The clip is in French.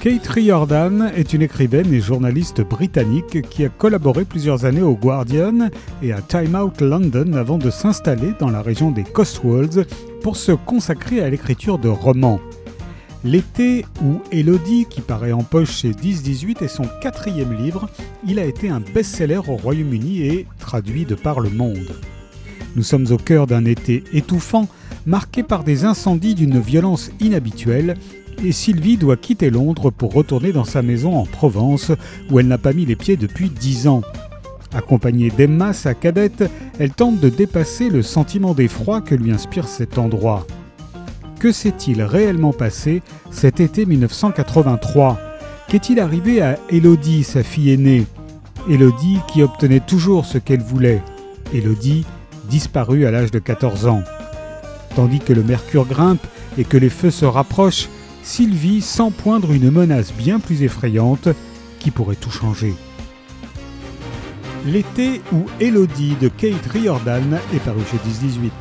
Kate Riordan est une écrivaine et journaliste britannique qui a collaboré plusieurs années au Guardian et à Time Out London avant de s'installer dans la région des Cotswolds pour se consacrer à l'écriture de romans. L'été ou Elodie, qui paraît en poche chez 10-18, est son quatrième livre. Il a été un best-seller au Royaume-Uni et traduit de par le monde. Nous sommes au cœur d'un été étouffant, marqué par des incendies d'une violence inhabituelle et Sylvie doit quitter Londres pour retourner dans sa maison en Provence où elle n'a pas mis les pieds depuis dix ans. Accompagnée d'Emma, sa cadette, elle tente de dépasser le sentiment d'effroi que lui inspire cet endroit. Que s'est-il réellement passé cet été 1983 Qu'est-il arrivé à Elodie, sa fille aînée? Elodie qui obtenait toujours ce qu'elle voulait. Elodie disparue à l'âge de 14 ans. Tandis que le mercure grimpe et que les feux se rapprochent, Sylvie sent poindre une menace bien plus effrayante qui pourrait tout changer. L'été où Elodie de Kate Riordan est paru chez 1018.